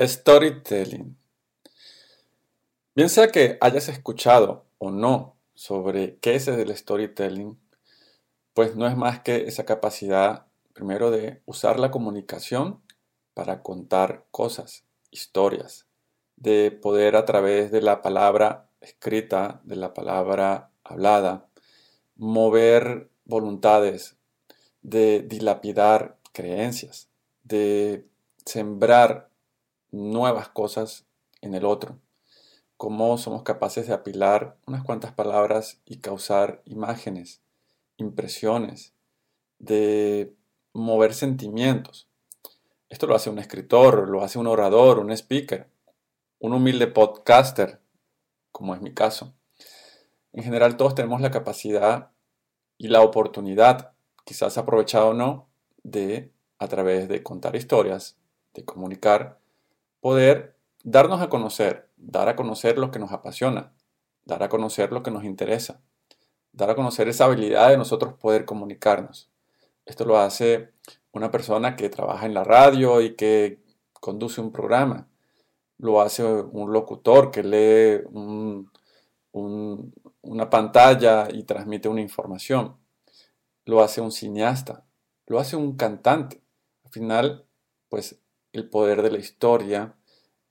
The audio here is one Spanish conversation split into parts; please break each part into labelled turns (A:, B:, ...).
A: Storytelling. Bien sea que hayas escuchado o no sobre qué es el storytelling, pues no es más que esa capacidad, primero, de usar la comunicación para contar cosas, historias, de poder a través de la palabra escrita, de la palabra hablada, mover voluntades, de dilapidar creencias, de sembrar nuevas cosas en el otro. Cómo somos capaces de apilar unas cuantas palabras y causar imágenes, impresiones, de mover sentimientos. Esto lo hace un escritor, lo hace un orador, un speaker, un humilde podcaster, como es mi caso. En general todos tenemos la capacidad y la oportunidad, quizás aprovechado o no, de, a través de contar historias, de comunicar, poder darnos a conocer, dar a conocer lo que nos apasiona, dar a conocer lo que nos interesa, dar a conocer esa habilidad de nosotros poder comunicarnos. Esto lo hace una persona que trabaja en la radio y que conduce un programa. Lo hace un locutor que lee una pantalla y transmite una información. Lo hace un cineasta. Lo hace un cantante. Al final, pues el poder de la historia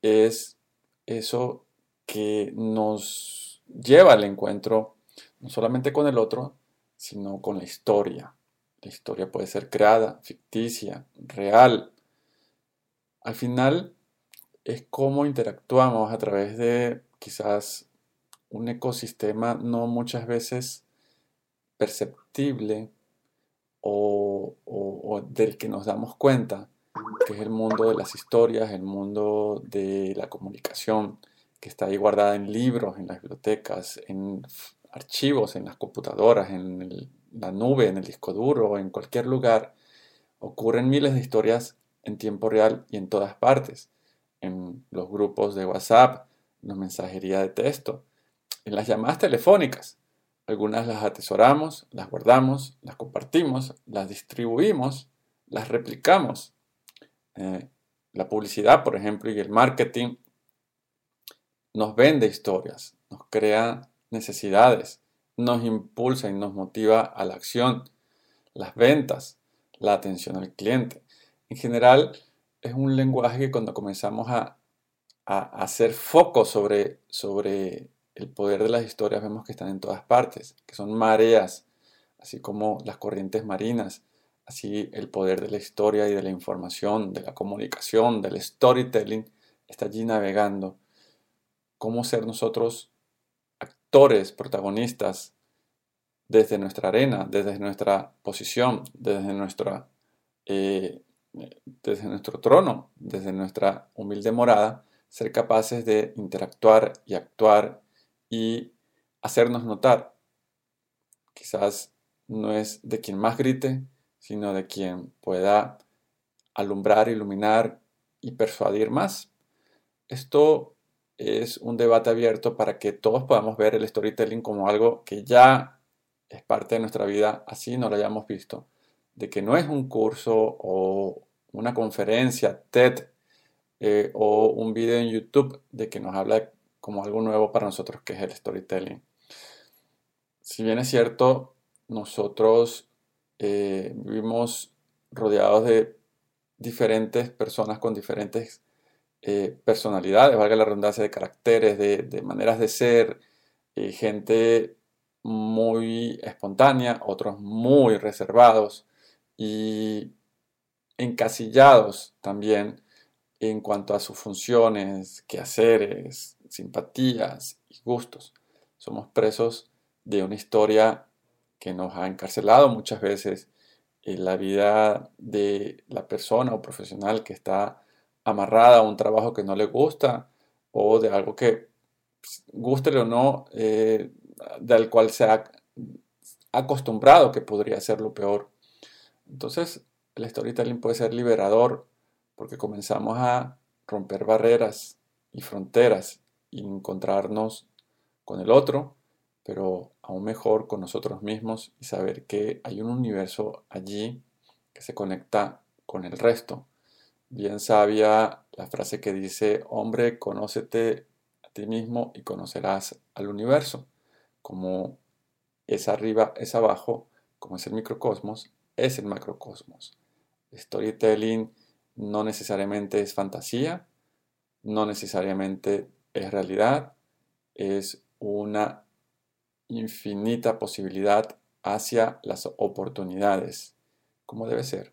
A: es eso que nos lleva al encuentro no solamente con el otro, sino con la historia. La historia puede ser creada, ficticia, real. Al final es cómo interactuamos a través de quizás un ecosistema no muchas veces perceptible o, o del que nos damos cuenta, que es el mundo de las historias, el mundo de la comunicación, que está ahí guardada en libros, en las bibliotecas, en archivos, en las computadoras, en la nube, en el disco duro, en cualquier lugar. Ocurren miles de historias en tiempo real y en todas partes, en los grupos de WhatsApp, en la mensajería de texto, en las llamadas telefónicas. Algunas las atesoramos, las guardamos, las compartimos, las distribuimos, las replicamos eh, la publicidad, por ejemplo, y el marketing nos vende historias, nos crea necesidades, nos impulsa y nos motiva a la acción, las ventas, la atención al cliente. En general, es un lenguaje que cuando comenzamos a, hacer foco sobre el poder de las historias, vemos que están en todas partes, que son mareas, así como las corrientes marinas, Así el poder de la historia y de la información, de la comunicación, del storytelling, está allí navegando. Cómo ser nosotros actores, protagonistas, desde nuestra arena, desde nuestra posición, desde, nuestra, eh, nuestro trono, desde nuestra humilde morada, ser capaces de interactuar y actuar y hacernos notar. Quizás no es de quien más grite, sino de quien pueda alumbrar, iluminar y persuadir más. Esto es un debate abierto para que todos podamos ver el storytelling como algo que ya es parte de nuestra vida, así no lo hayamos visto, de que no es un curso o una conferencia TED eh, o un video en YouTube de que nos habla como algo nuevo para nosotros que es el storytelling. Si bien es cierto, nosotros eh, vivimos rodeados de diferentes personas con diferentes eh, personalidades, valga la redundancia, de caracteres, de, maneras de ser, eh, gente muy espontánea, otros muy reservados y encasillados también en cuanto a sus funciones, quehaceres, simpatías y gustos. Somos presos de una historia que nos ha encarcelado muchas veces en la vida de la persona o profesional que está amarrada a un trabajo que no le gusta o de algo que, pues, guste o no, eh, del cual se ha acostumbrado que podría ser lo peor. Entonces, el storytelling puede ser liberador porque comenzamos a romper barreras y fronteras y encontrarnos con el otro, pero aún mejor con nosotros mismos y saber que hay un universo allí que se conecta con el resto. Bien sabia la frase que dice, hombre, conócete a ti mismo y conocerás al universo. Como es arriba, es abajo, como es el microcosmos, es el macrocosmos. Storytelling no necesariamente es fantasía, no necesariamente es realidad, es una infinita posibilidad hacia las oportunidades, como debe ser.